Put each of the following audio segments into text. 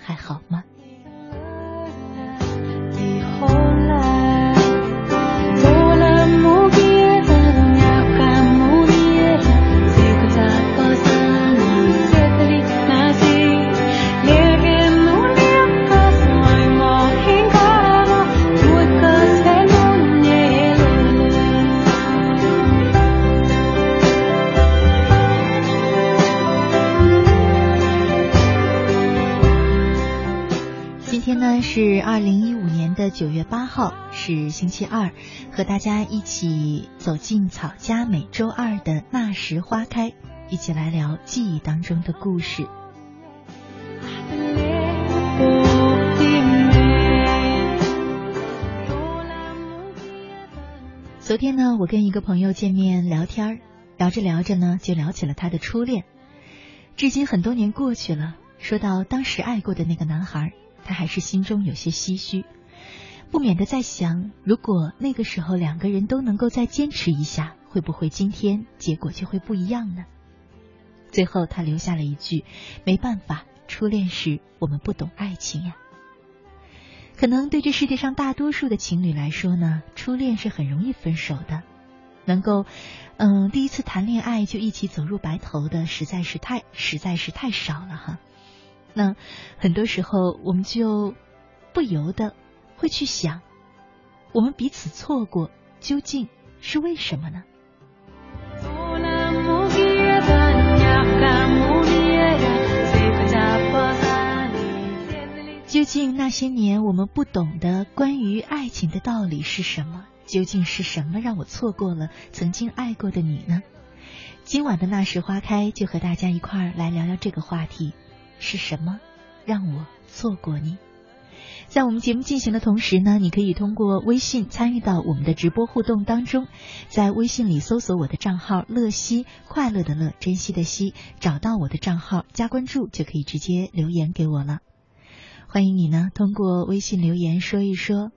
还好吗？是二零一五年的九月八号，是星期二，和大家一起走进草家每周二的那时花开，一起来聊记忆当中的故事。昨天呢，我跟一个朋友见面聊天，聊着聊着呢，就聊起了他的初恋。至今很多年过去了，说到当时爱过的那个男孩。他还是心中有些唏嘘，不免的在想，如果那个时候两个人都能够再坚持一下，会不会今天结果就会不一样呢？最后他留下了一句：“没办法，初恋时我们不懂爱情呀。”可能对这世界上大多数的情侣来说呢，初恋是很容易分手的。能够，嗯，第一次谈恋爱就一起走入白头的，实在是太实在是太少了哈。那很多时候，我们就不由得会去想，我们彼此错过究竟是为什么呢？究竟那些年我们不懂的关于爱情的道理是什么？究竟是什么让我错过了曾经爱过的你呢？今晚的那时花开，就和大家一块儿来聊聊这个话题。是什么让我错过你？在我们节目进行的同时呢，你可以通过微信参与到我们的直播互动当中，在微信里搜索我的账号“乐西”，快乐的乐，珍惜的惜，找到我的账号加关注，就可以直接留言给我了。欢迎你呢，通过微信留言说一说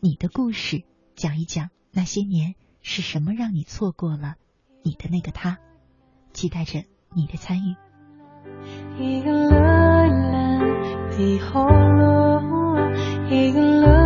你的故事，讲一讲那些年是什么让你错过了你的那个他，期待着你的参与。Hingga löylan di holo Hingga 身边，那也算永远。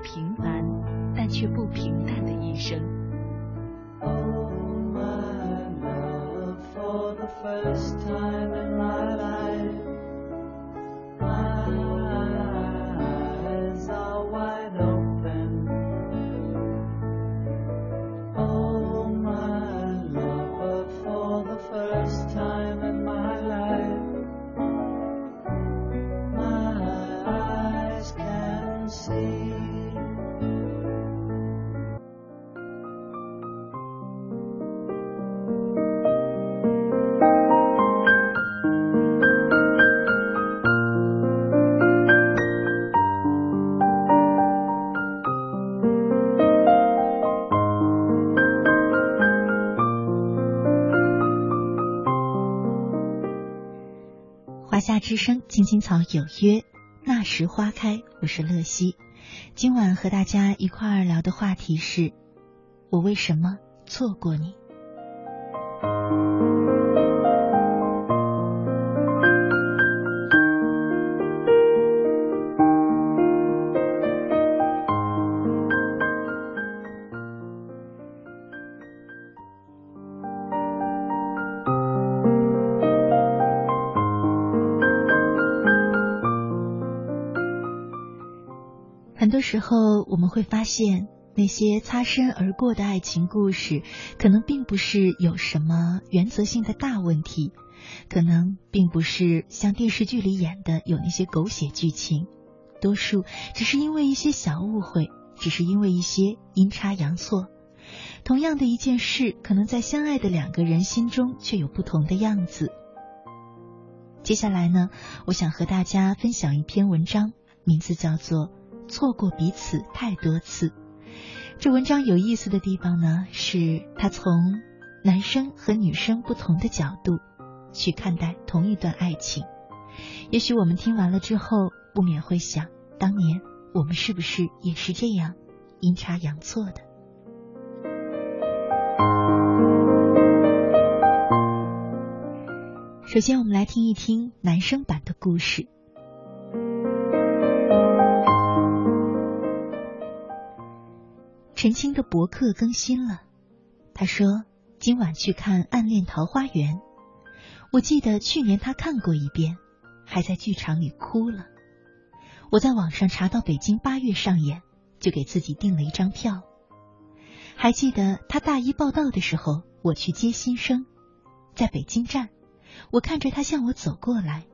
平凡。但却不平淡草有约，那时花开。我是乐西，今晚和大家一块儿聊的话题是：我为什么错过你？我们会发现，那些擦身而过的爱情故事，可能并不是有什么原则性的大问题，可能并不是像电视剧里演的有那些狗血剧情，多数只是因为一些小误会，只是因为一些阴差阳错。同样的一件事，可能在相爱的两个人心中却有不同的样子。接下来呢，我想和大家分享一篇文章，名字叫做《错过彼此太多次》。这文章有意思的地方呢，是他从男生和女生不同的角度去看待同一段爱情。也许我们听完了之后，不免会想，当年我们是不是也是这样阴差阳错的？首先，我们来听一听男生版的故事。陈青的博客更新了，他说今晚去看《暗恋桃花源》。我记得去年他看过一遍，还在剧场里哭了。我在网上查到北京八月上演，就给自己订了一张票。还记得他大一报道的时候，我去接新生，在北京站。我看着他向我走过来，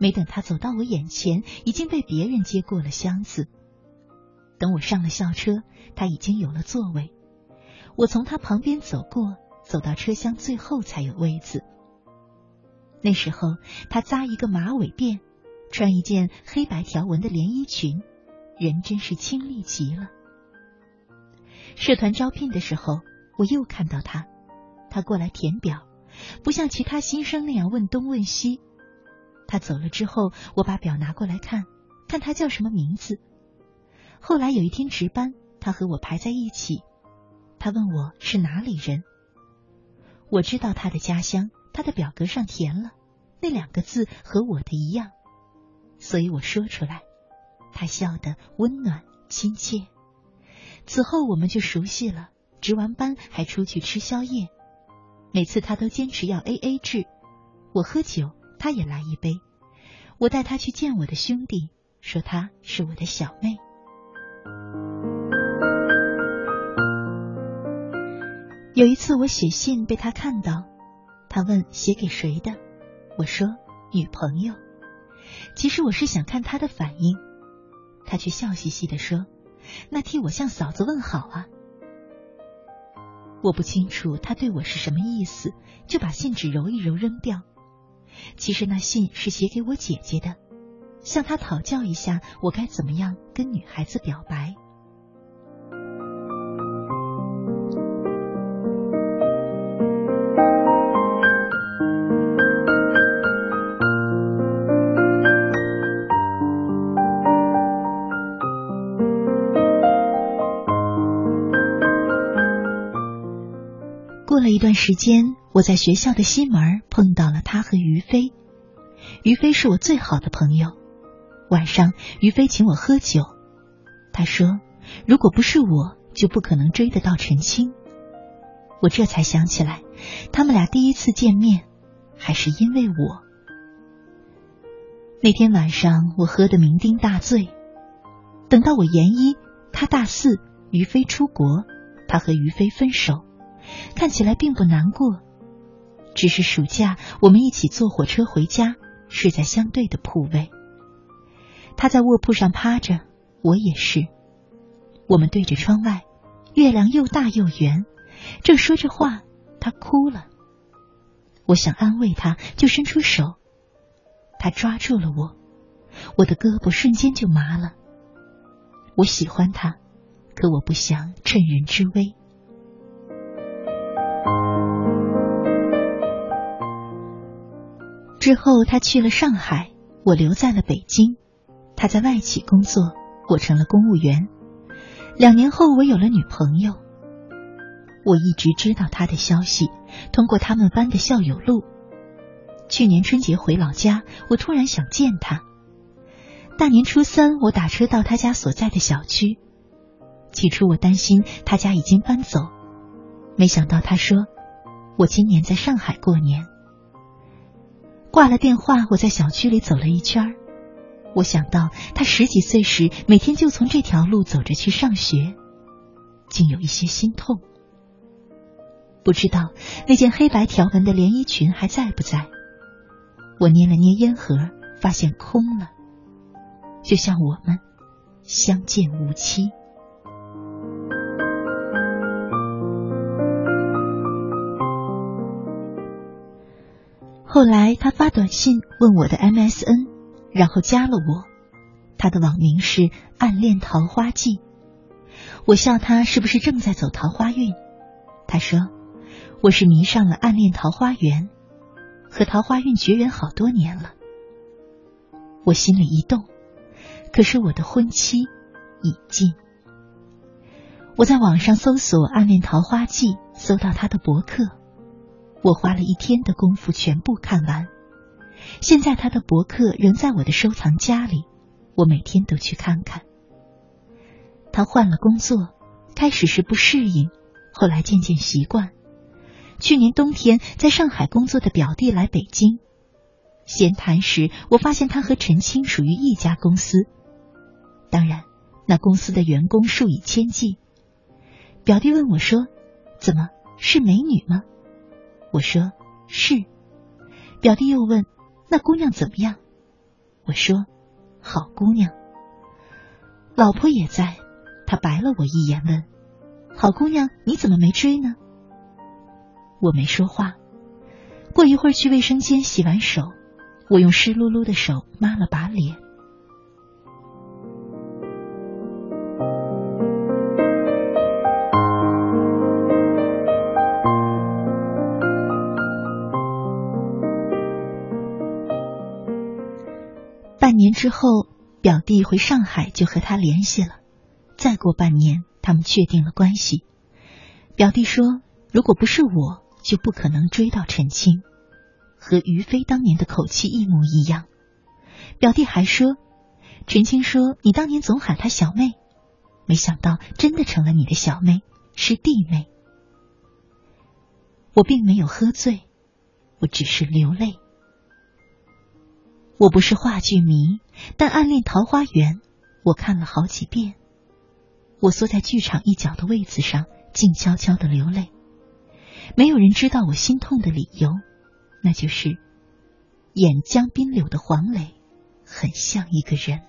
没等他走到我眼前，已经被别人接过了箱子。等我上了校车，他已经有了座位。我从他旁边走过，走到车厢最后才有位子。那时候他扎一个马尾辫，穿一件黑白条纹的连衣裙，人真是清丽极了。社团招聘的时候，我又看到他，他过来填表。不像其他新生那样问东问西。他走了之后，我把表拿过来看，看他叫什么名字。后来有一天值班，他和我排在一起。他问我是哪里人。我知道他的家乡，他的表格上填了那两个字和我的一样，所以我说出来。他笑得温暖亲切。此后我们就熟悉了，值完班还出去吃宵夜。每次他都坚持要 A A 制，我喝酒，他也来一杯。我带他去见我的兄弟，说他是我的小妹。有一次我写信被他看到，他问写给谁的，我说女朋友。其实我是想看他的反应，他却笑嘻嘻的说：“那替我向嫂子问好啊。”我不清楚他对我是什么意思，就把信纸揉一揉扔掉。其实那信是写给我姐姐的，向他讨教一下我该怎么样跟女孩子表白。过了一段时间，我在学校的西门碰到了他和于飞。于飞是我最好的朋友。晚上，于飞请我喝酒。他说：“如果不是我，就不可能追得到陈青。”我这才想起来，他们俩第一次见面，还是因为我。那天晚上，我喝得酩酊大醉。等到我研一，他大四，于飞出国，他和于飞分手。看起来并不难过，只是暑假我们一起坐火车回家，睡在相对的铺位。他在卧铺上趴着，我也是。我们对着窗外，月亮又大又圆。正说着话，他哭了。我想安慰他，就伸出手，他抓住了我，我的胳膊瞬间就麻了。我喜欢他，可我不想趁人之危。之后，他去了上海，我留在了北京。他在外企工作，我成了公务员。两年后，我有了女朋友。我一直知道他的消息，通过他们班的校友录。去年春节回老家，我突然想见他。大年初三，我打车到他家所在的小区。起初，我担心他家已经搬走，没想到他说：“我今年在上海过年。”挂了电话，我在小区里走了一圈儿我想到他十几岁时每天就从这条路走着去上学，竟有一些心痛。不知道那件黑白条纹的连衣裙还在不在？我捏了捏烟盒，发现空了，就像我们相见无期。后来他发短信问我的 MSN，然后加了我。他的网名是“暗恋桃花季”。我笑他是不是正在走桃花运？他说我是迷上了《暗恋桃花源》，和桃花运绝缘好多年了。我心里一动，可是我的婚期已尽。我在网上搜索《暗恋桃花季》，搜到他的博客。我花了一天的功夫全部看完，现在他的博客仍在我的收藏夹里，我每天都去看看。他换了工作，开始是不适应，后来渐渐习惯。去年冬天在上海工作的表弟来北京，闲谈时我发现他和陈青属于一家公司，当然那公司的员工数以千计。表弟问我说：“怎么是美女吗？”我说是，表弟又问：“那姑娘怎么样？”我说：“好姑娘。”老婆也在，她白了我一眼，问：“好姑娘，你怎么没追呢？”我没说话。过一会儿去卫生间洗完手，我用湿漉漉的手抹了把脸。半年之后，表弟回上海就和他联系了。再过半年，他们确定了关系。表弟说：“如果不是我，就不可能追到陈青。”和于飞当年的口气一模一样。表弟还说：“陈青说你当年总喊她小妹，没想到真的成了你的小妹，是弟妹。”我并没有喝醉，我只是流泪。我不是话剧迷，但《暗恋桃花源》我看了好几遍。我缩在剧场一角的位子上，静悄悄的流泪。没有人知道我心痛的理由，那就是演江滨柳的黄磊很像一个人。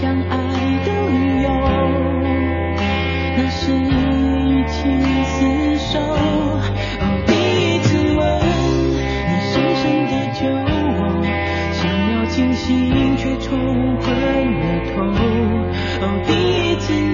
相爱的理由那是一起厮守哦第一次吻你深深的酒窝想要清醒却冲昏了头哦第一次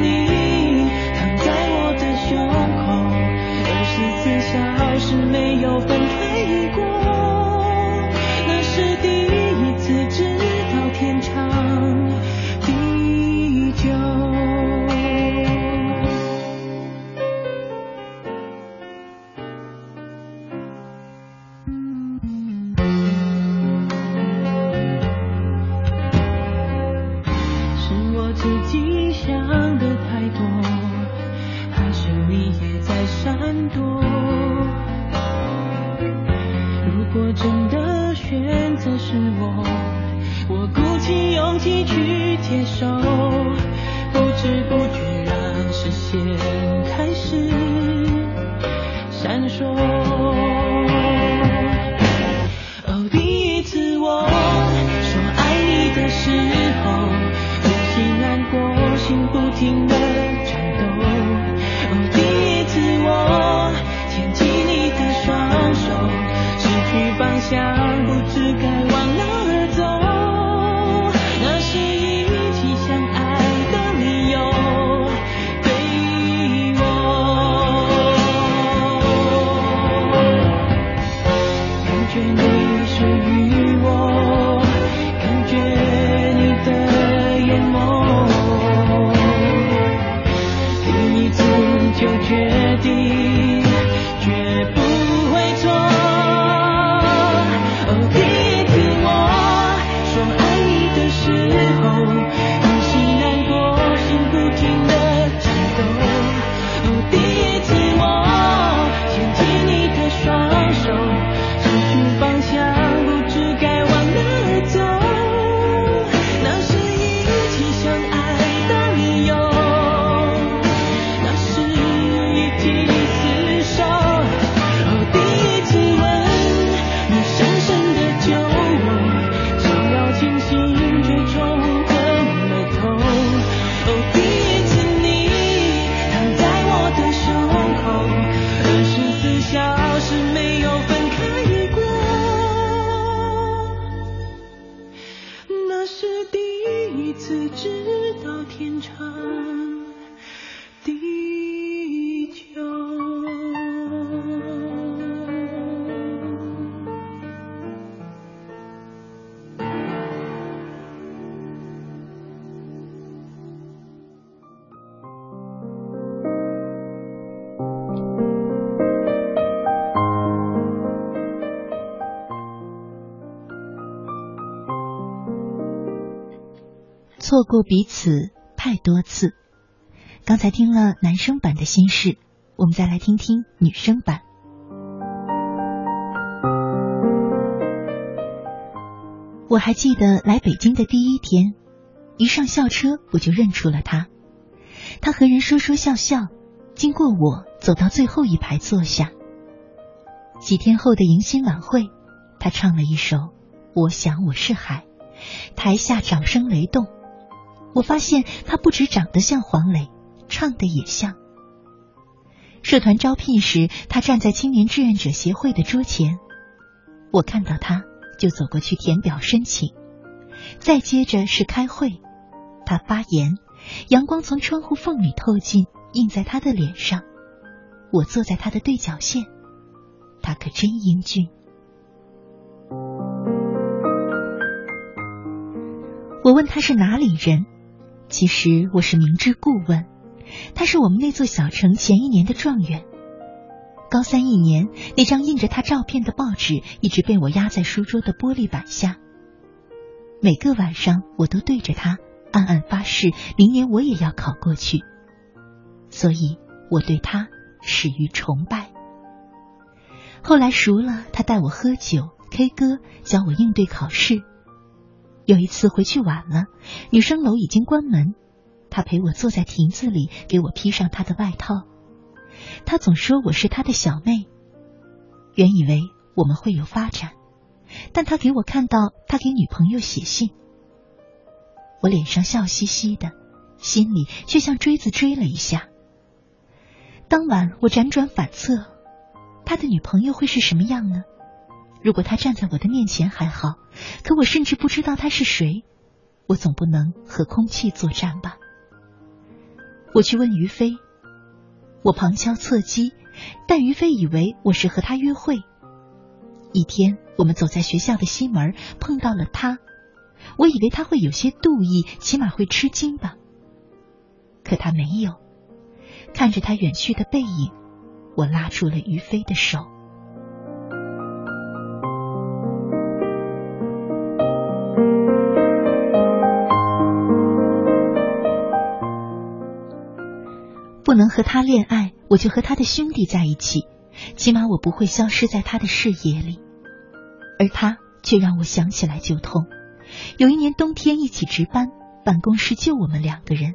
错过彼此太多次。刚才听了男生版的心事，我们再来听听女生版。我还记得来北京的第一天，一上校车我就认出了他。他和人说说笑笑，经过我走到最后一排坐下。几天后的迎新晚会，他唱了一首《我想我是海》，台下掌声雷动。我发现他不止长得像黄磊，唱的也像。社团招聘时，他站在青年志愿者协会的桌前，我看到他就走过去填表申请。再接着是开会，他发言，阳光从窗户缝里透进，映在他的脸上。我坐在他的对角线，他可真英俊。我问他是哪里人。其实我是明知故问，他是我们那座小城前一年的状元。高三一年，那张印着他照片的报纸一直被我压在书桌的玻璃板下。每个晚上，我都对着他暗暗发誓，明年我也要考过去。所以，我对他始于崇拜。后来熟了，他带我喝酒、K 歌，教我应对考试。有一次回去晚了，女生楼已经关门，他陪我坐在亭子里，给我披上他的外套。他总说我是他的小妹。原以为我们会有发展，但他给我看到他给女朋友写信，我脸上笑嘻嘻的，心里却像锥子锥了一下。当晚我辗转反侧，他的女朋友会是什么样呢？如果他站在我的面前还好，可我甚至不知道他是谁。我总不能和空气作战吧？我去问于飞，我旁敲侧击，但于飞以为我是和他约会。一天，我们走在学校的西门，碰到了他，我以为他会有些妒意，起码会吃惊吧。可他没有。看着他远去的背影，我拉住了于飞的手。不能和他恋爱，我就和他的兄弟在一起，起码我不会消失在他的视野里。而他却让我想起来就痛。有一年冬天一起值班，办公室就我们两个人，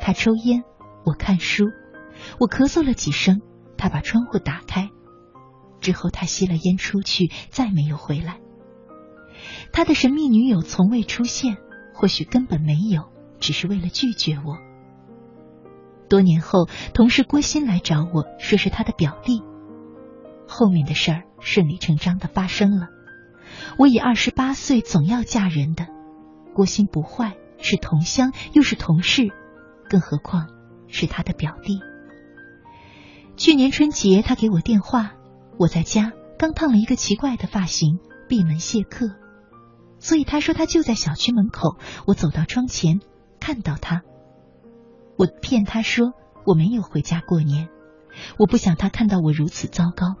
他抽烟，我看书，我咳嗽了几声，他把窗户打开，之后他吸了烟出去，再没有回来。他的神秘女友从未出现，或许根本没有，只是为了拒绝我。多年后，同事郭鑫来找我说是他的表弟。后面的事儿顺理成章的发生了。我已二十八岁，总要嫁人的。郭鑫不坏，是同乡，又是同事，更何况是他的表弟。去年春节，他给我电话，我在家刚烫了一个奇怪的发型，闭门谢客，所以他说他就在小区门口。我走到窗前，看到他。我骗他说我没有回家过年，我不想他看到我如此糟糕。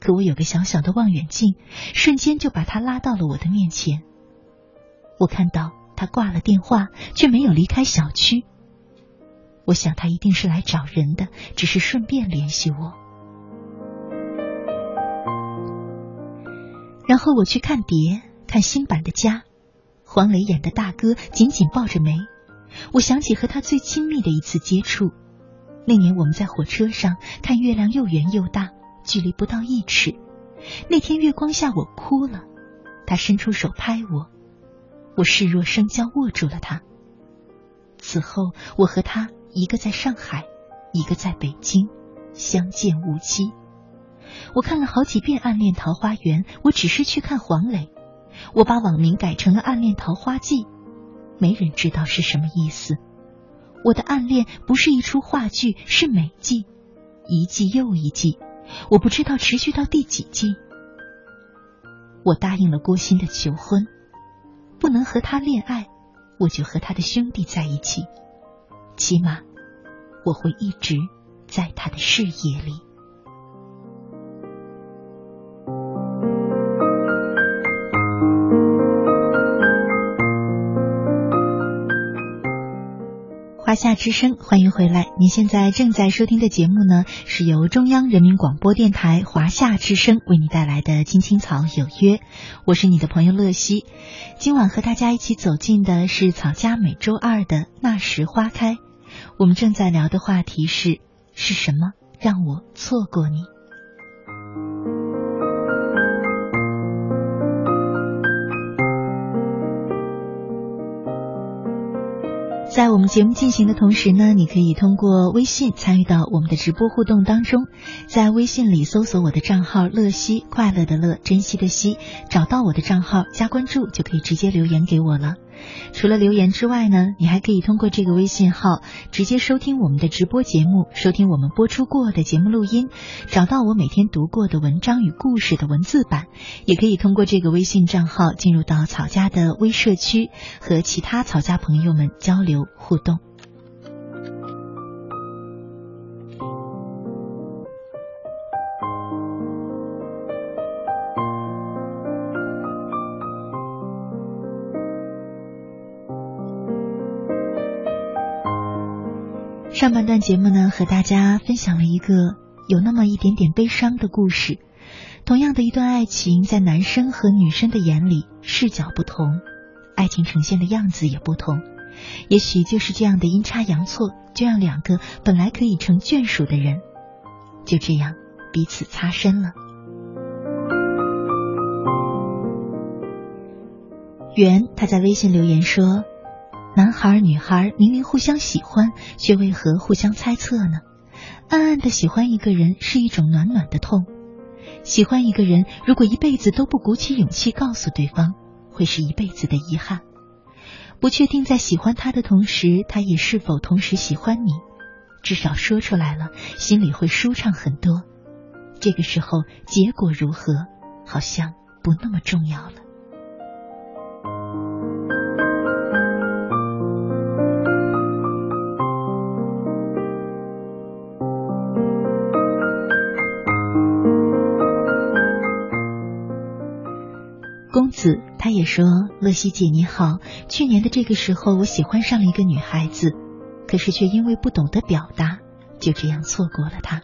可我有个小小的望远镜，瞬间就把他拉到了我的面前。我看到他挂了电话，却没有离开小区。我想他一定是来找人的，只是顺便联系我。然后我去看碟，看新版的《家》，黄磊演的大哥紧紧抱着梅。我想起和他最亲密的一次接触，那年我们在火车上看月亮又圆又大，距离不到一尺。那天月光下我哭了，他伸出手拍我，我视若生胶握住了他。此后我和他一个在上海，一个在北京，相见无期。我看了好几遍《暗恋桃花源》，我只是去看黄磊，我把网名改成了《暗恋桃花记》。没人知道是什么意思。我的暗恋不是一出话剧，是每季，一季又一季，我不知道持续到第几季。我答应了郭鑫的求婚，不能和他恋爱，我就和他的兄弟在一起，起码我会一直在他的视野里。华夏之声，欢迎回来。您现在正在收听的节目呢，是由中央人民广播电台华夏之声为你带来的《青青草有约》，我是你的朋友乐西。今晚和大家一起走进的是草家每周二的那时花开。我们正在聊的话题是：是什么让我错过你？在我们节目进行的同时呢，你可以通过微信参与到我们的直播互动当中，在微信里搜索我的账号“乐西”，快乐的乐，珍惜的惜，找到我的账号加关注，就可以直接留言给我了。除了留言之外呢，你还可以通过这个微信号直接收听我们的直播节目，收听我们播出过的节目录音，找到我每天读过的文章与故事的文字版，也可以通过这个微信账号进入到草家的微社区，和其他草家朋友们交流互动。上半段节目呢，和大家分享了一个有那么一点点悲伤的故事。同样的一段爱情，在男生和女生的眼里，视角不同，爱情呈现的样子也不同。也许就是这样的阴差阳错，就让两个本来可以成眷属的人，就这样彼此擦身了。袁他在微信留言说。男孩女孩明明互相喜欢，却为何互相猜测呢？暗暗的喜欢一个人是一种暖暖的痛。喜欢一个人，如果一辈子都不鼓起勇气告诉对方，会是一辈子的遗憾。不确定在喜欢他的同时，他也是否同时喜欢你。至少说出来了，心里会舒畅很多。这个时候，结果如何，好像不那么重要了。子他也说：“乐西姐你好，去年的这个时候，我喜欢上了一个女孩子，可是却因为不懂得表达，就这样错过了她。”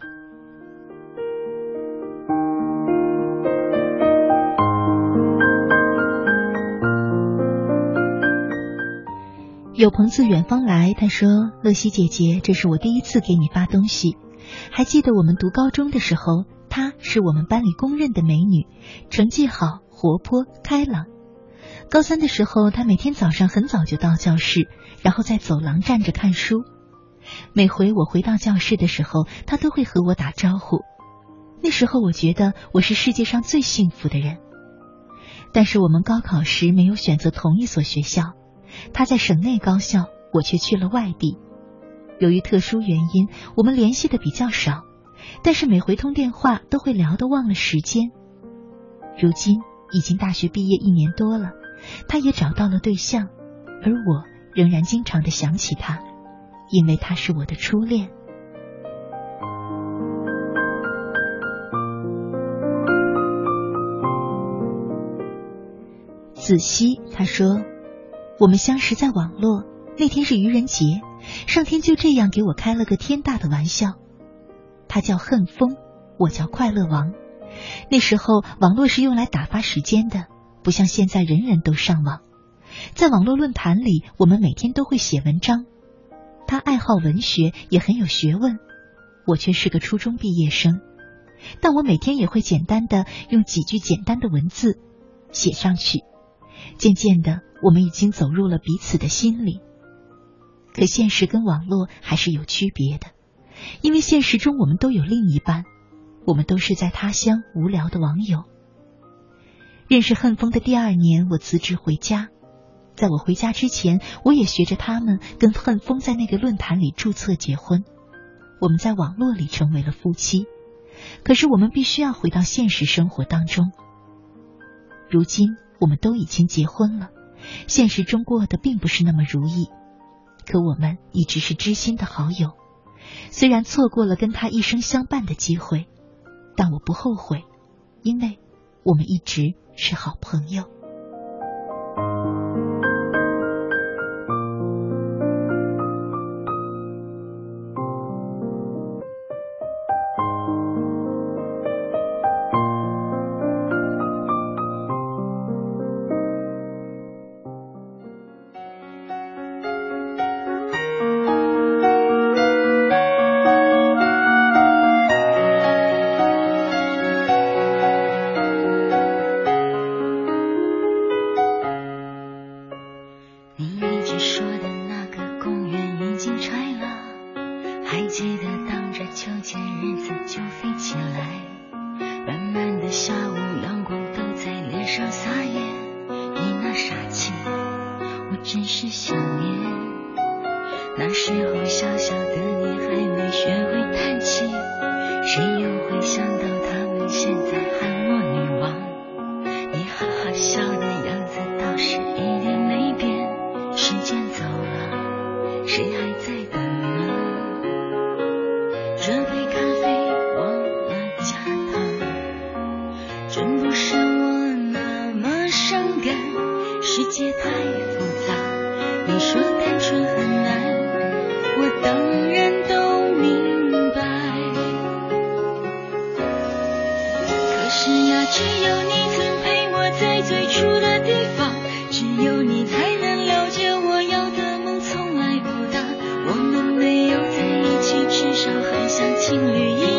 有朋自远方来，他说：“乐西姐姐，这是我第一次给你发东西。还记得我们读高中的时候，她是我们班里公认的美女，成绩好，活泼开朗。高三的时候，她每天早上很早就到教室，然后在走廊站着看书。每回我回到教室的时候，她都会和我打招呼。那时候我觉得我是世界上最幸福的人。但是我们高考时没有选择同一所学校。”他在省内高校，我却去了外地。由于特殊原因，我们联系的比较少，但是每回通电话都会聊得忘了时间。如今已经大学毕业一年多了，他也找到了对象，而我仍然经常的想起他，因为他是我的初恋。子熙他说。我们相识在网络，那天是愚人节，上天就这样给我开了个天大的玩笑。他叫恨风，我叫快乐王。那时候网络是用来打发时间的，不像现在人人都上网。在网络论坛里，我们每天都会写文章。他爱好文学，也很有学问，我却是个初中毕业生。但我每天也会简单的用几句简单的文字写上去。渐渐的，我们已经走入了彼此的心里。可现实跟网络还是有区别的，因为现实中我们都有另一半，我们都是在他乡无聊的网友。认识恨风的第二年，我辞职回家，在我回家之前，我也学着他们跟恨风在那个论坛里注册结婚。我们在网络里成为了夫妻，可是我们必须要回到现实生活当中。如今。我们都已经结婚了，现实中过得并不是那么如意，可我们一直是知心的好友。虽然错过了跟他一生相伴的机会，但我不后悔，因为我们一直是好朋友。伤感。世界太复杂，你说单纯很难，我当然都明白。可是呀、只有你曾陪我在最初的地方，只有你才能了解我要的梦从来不大。我们没有在一起，至少还像情侣一样。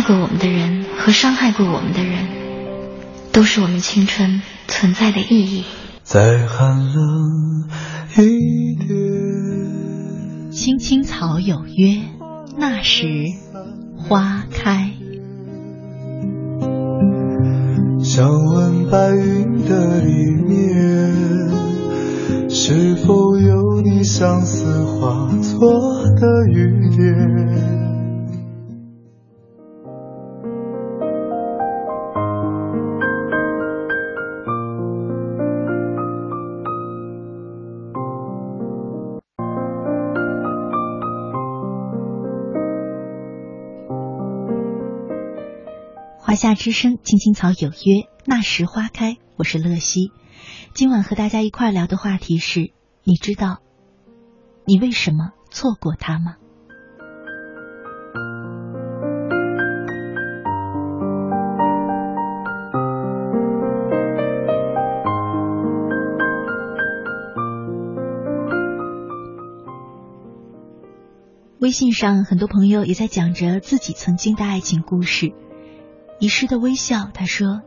爱过我们的人和伤害过我们的人，都是我们青春存在的意义。再寒冷一点。青青草有约，那时花开。想问白云的里面，是否有你相思化华夏之声，青青草有约，那时花开。我是乐西，今晚和大家一块聊的话题是：你知道你为什么错过他吗？微信上很多朋友也在讲着自己曾经的爱情故事。遗失的微笑，他说：“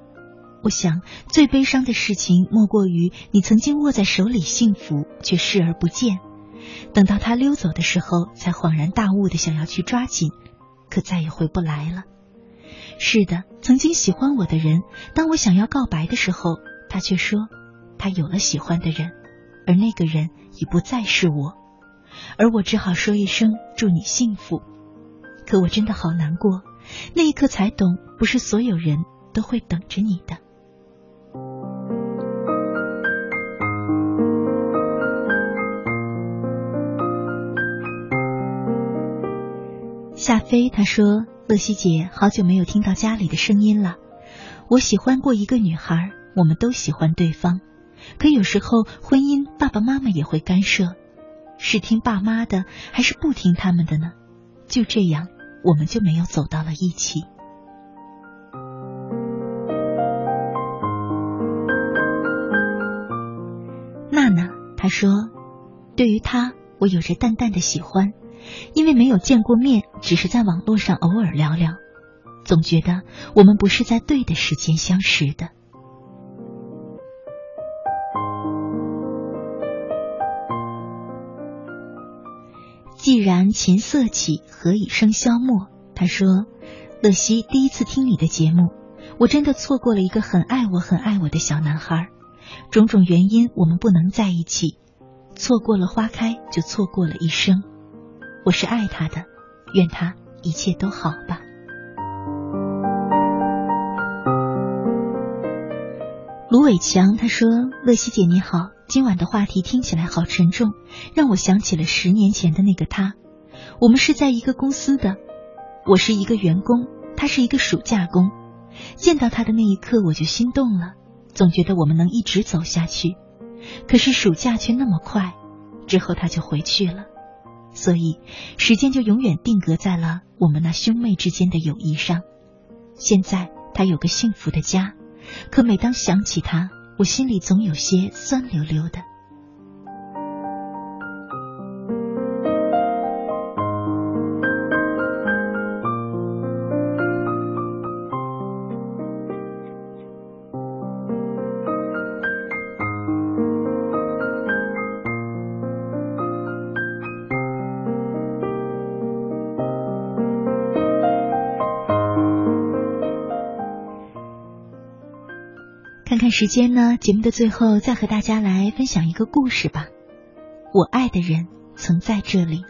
我想最悲伤的事情，莫过于你曾经握在手里幸福，却视而不见。等到他溜走的时候，才恍然大悟的想要去抓紧，可再也回不来了。是的，曾经喜欢我的人，当我想要告白的时候，他却说他有了喜欢的人，而那个人已不再是我，而我只好说一声祝你幸福。可我真的好难过。”那一刻才懂，不是所有人都会等着你的。夏飞他说：“乐西姐，好久没有听到家里的声音了。我喜欢过一个女孩，我们都喜欢对方，可有时候婚姻爸爸妈妈也会干涉，是听爸妈的还是不听他们的呢？就这样。”我们就没有走到了一起。娜娜她说：“对于他，我有着淡淡的喜欢，因为没有见过面，只是在网络上偶尔聊聊，总觉得我们不是在对的时间相识的。”琴瑟起，何以笙箫默？他说：“乐西，第一次听你的节目，我真的错过了一个很爱我、很爱我的小男孩。种种原因，我们不能在一起。错过了花开，就错过了一生。我是爱他的，愿他一切都好吧。”卢伟强他说：“乐西姐你好。”今晚的话题听起来好沉重，让我想起了十年前的那个他。我们是在一个公司的，我是一个员工，他是一个暑假工。见到他的那一刻，我就心动了，总觉得我们能一直走下去。可是暑假却那么快，之后他就回去了，所以时间就永远定格在了我们那兄妹之间的友谊上。现在他有个幸福的家，可每当想起他，我心里总有些酸溜溜的。时间呢？节目的最后，再和大家来分享一个故事吧。我爱的人曾在这里。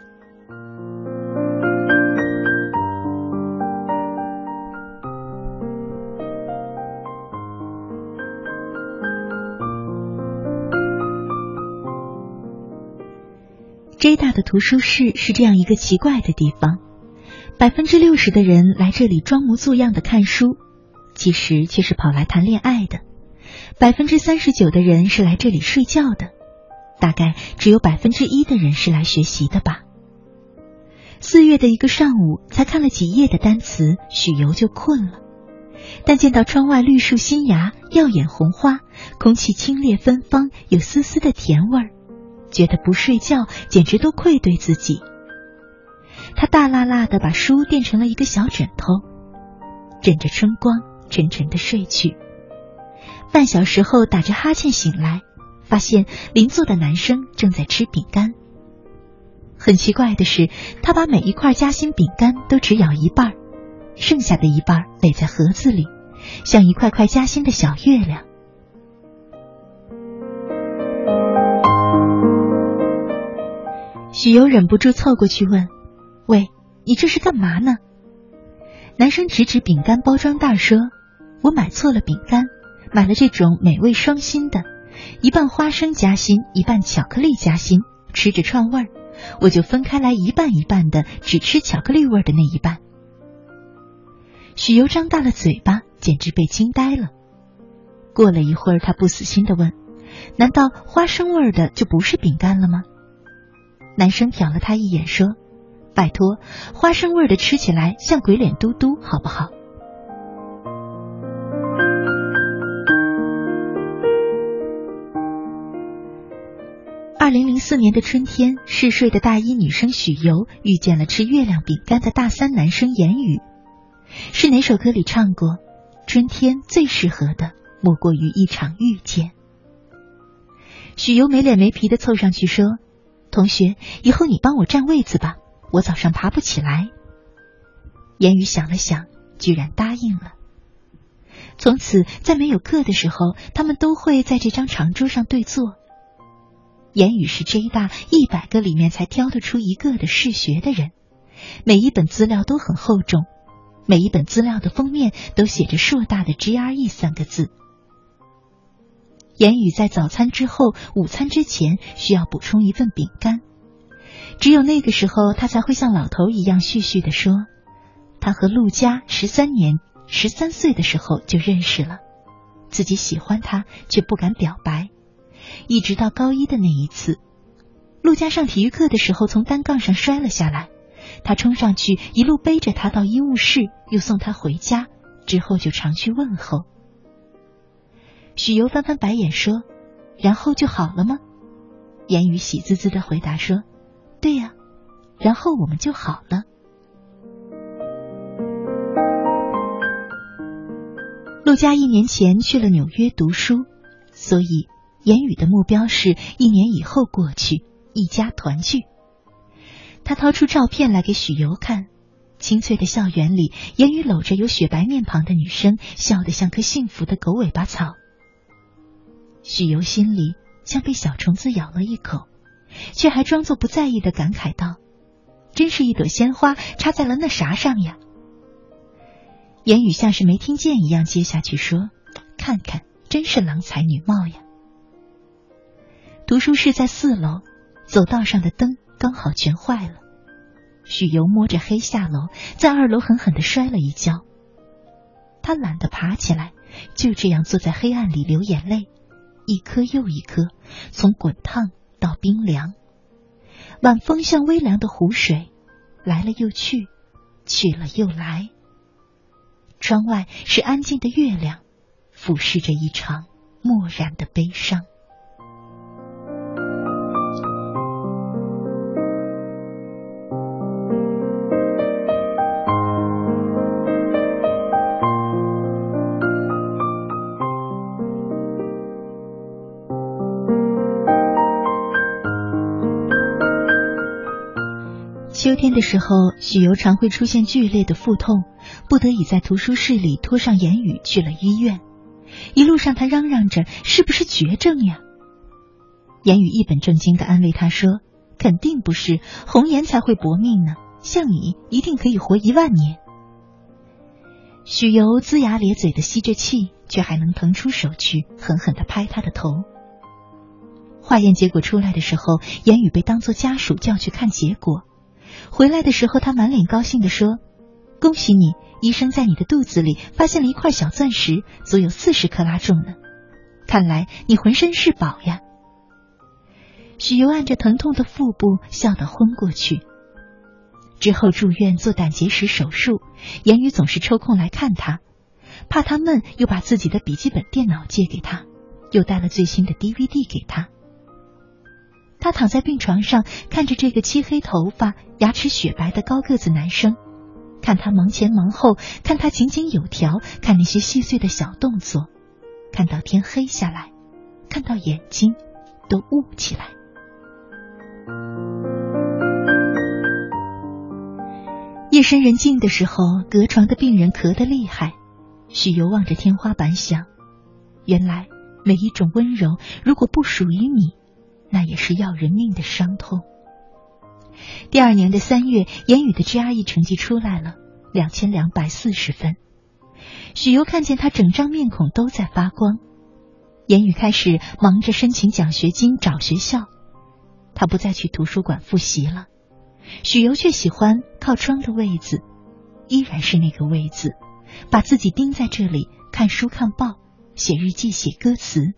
J 大的图书室是这样一个奇怪的地方，百分之六十的人来这里装模作样的看书，其实却是跑来谈恋爱的。百分之三十九的人是来这里睡觉的，大概只有百分之一的人是来学习的吧。四月的一个上午，才看了几页的单词，许由就困了。但见到窗外绿树新芽，耀眼红花，空气清冽芬芳，有丝丝的甜味儿，觉得不睡觉简直都愧对自己。他大辣辣的把书垫成了一个小枕头，枕着春光，沉沉的睡去。半小时后，打着哈欠醒来，发现邻座的男生正在吃饼干。很奇怪的是，他把每一块夹心饼干都只咬一半，剩下的一半垒在盒子里，像一块块夹心的小月亮。许由忍不住凑过去问：“喂，你这是干嘛呢？”男生指指饼干包装袋说：“我买错了饼干。”买了这种美味双心的，一半花生夹心，一半巧克力夹心，吃着串味儿，我就分开来一半一半的，只吃巧克力味的那一半。许由张大了嘴巴，简直被惊呆了。过了一会儿，他不死心的问：“难道花生味的就不是饼干了吗？”男生瞟了他一眼，说：“拜托，花生味的吃起来像鬼脸嘟嘟，好不好？”二零零四年的春天，嗜睡的大一女生许由遇见了吃月亮饼干的大三男生言语。是哪首歌里唱过？春天最适合的莫过于一场遇见。许由没脸没皮的凑上去说：“同学，以后你帮我占位子吧，我早上爬不起来。”言语想了想，居然答应了。从此，在没有课的时候，他们都会在这张长桌上对坐。言语是 J 大一百个里面才挑得出一个的嗜学的人，每一本资料都很厚重，每一本资料的封面都写着硕大的 GRE 三个字。言语在早餐之后、午餐之前需要补充一份饼干，只有那个时候，他才会像老头一样絮絮的说：“他和陆佳十三年、十三岁的时候就认识了，自己喜欢他却不敢表白。”一直到高一的那一次，陆佳上体育课的时候从单杠上摔了下来，他冲上去一路背着他到医务室，又送他回家，之后就常去问候。许由翻翻白眼说：“然后就好了吗？”言语喜滋滋的回答说：“对呀，然后我们就好了。”陆佳一年前去了纽约读书，所以。言语的目标是一年以后过去，一家团聚。他掏出照片来给许由看，清脆的校园里，言语搂着有雪白面庞的女生，笑得像棵幸福的狗尾巴草。许由心里像被小虫子咬了一口，却还装作不在意的感慨道：“真是一朵鲜花插在了那啥上呀。”言语像是没听见一样接下去说：“看看，真是郎才女貌呀。”读书室在四楼，走道上的灯刚好全坏了。许由摸着黑下楼，在二楼狠狠的摔了一跤。他懒得爬起来，就这样坐在黑暗里流眼泪，一颗又一颗，从滚烫到冰凉。晚风像微凉的湖水，来了又去，去了又来。窗外是安静的月亮，俯视着一场漠然的悲伤。天的时候，许由常会出现剧烈的腹痛，不得已在图书室里拖上言语去了医院。一路上，他嚷嚷着：“是不是绝症呀？”言语一本正经的安慰他说：“肯定不是，红颜才会薄命呢，像你一定可以活一万年。”许由龇牙咧嘴的吸着气，却还能腾出手去狠狠的拍他的头。化验结果出来的时候，言语被当作家属叫去看结果。回来的时候，他满脸高兴地说：“恭喜你，医生在你的肚子里发现了一块小钻石，足有四十克拉重呢。看来你浑身是宝呀。”许由按着疼痛的腹部笑得昏过去。之后住院做胆结石手术，言语总是抽空来看他，怕他闷，又把自己的笔记本电脑借给他，又带了最新的 DVD 给他。他躺在病床上，看着这个漆黑头发、牙齿雪白的高个子男生，看他忙前忙后，看他井井有条，看那些细碎的小动作，看到天黑下来，看到眼睛都雾起来。夜深人静的时候，隔床的病人咳得厉害，许由望着天花板想：原来每一种温柔，如果不属于你。那也是要人命的伤痛。第二年的三月，言语的 GRE 成绩出来了，两千两百四十分。许由看见他整张面孔都在发光。言语开始忙着申请奖学金、找学校，他不再去图书馆复习了。许由却喜欢靠窗的位子，依然是那个位子，把自己钉在这里，看书、看报、写日记、写歌词。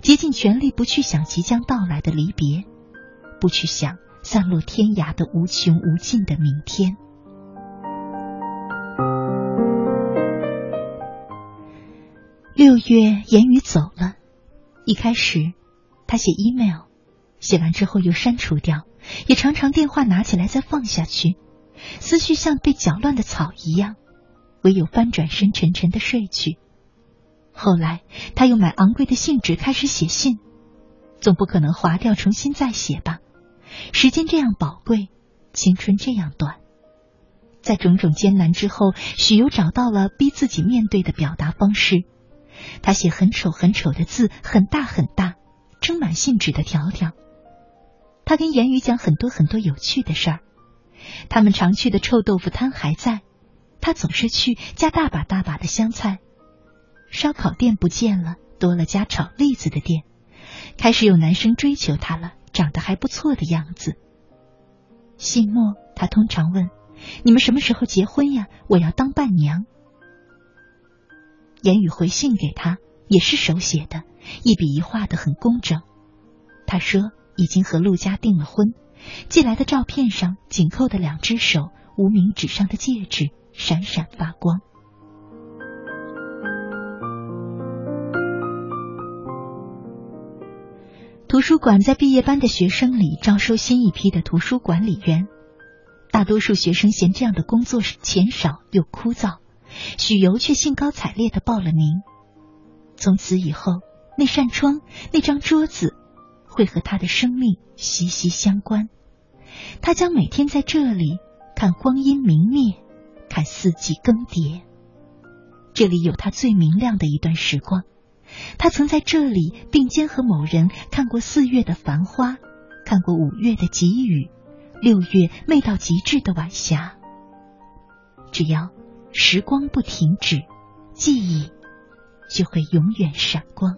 竭尽全力不去想即将到来的离别，不去想散落天涯的无穷无尽的明天。六月，言语走了。一开始，他写 email，写完之后又删除掉，也常常电话拿起来再放下去，思绪像被搅乱的草一样，唯有翻转身沉沉的睡去。后来，他又买昂贵的信纸开始写信，总不可能划掉重新再写吧？时间这样宝贵，青春这样短，在种种艰难之后，许由找到了逼自己面对的表达方式。他写很丑很丑的字，很大很大，撑满信纸的条条。他跟言语讲很多很多有趣的事儿，他们常去的臭豆腐摊还在，他总是去，加大把大把的香菜。烧烤店不见了，多了家炒栗子的店。开始有男生追求她了，长得还不错的样子。信末，他通常问：“你们什么时候结婚呀？我要当伴娘。”言语回信给他，也是手写的，一笔一画的很工整。他说已经和陆家订了婚，寄来的照片上紧扣的两只手，无名指上的戒指闪闪发光。图书馆在毕业班的学生里招收新一批的图书管理员，大多数学生嫌这样的工作是钱少又枯燥，许由却兴高采烈的报了名。从此以后，那扇窗、那张桌子，会和他的生命息息相关。他将每天在这里看光阴明灭，看四季更迭。这里有他最明亮的一段时光。他曾在这里并肩和某人看过四月的繁花，看过五月的急雨，六月媚到极致的晚霞。只要时光不停止，记忆就会永远闪光。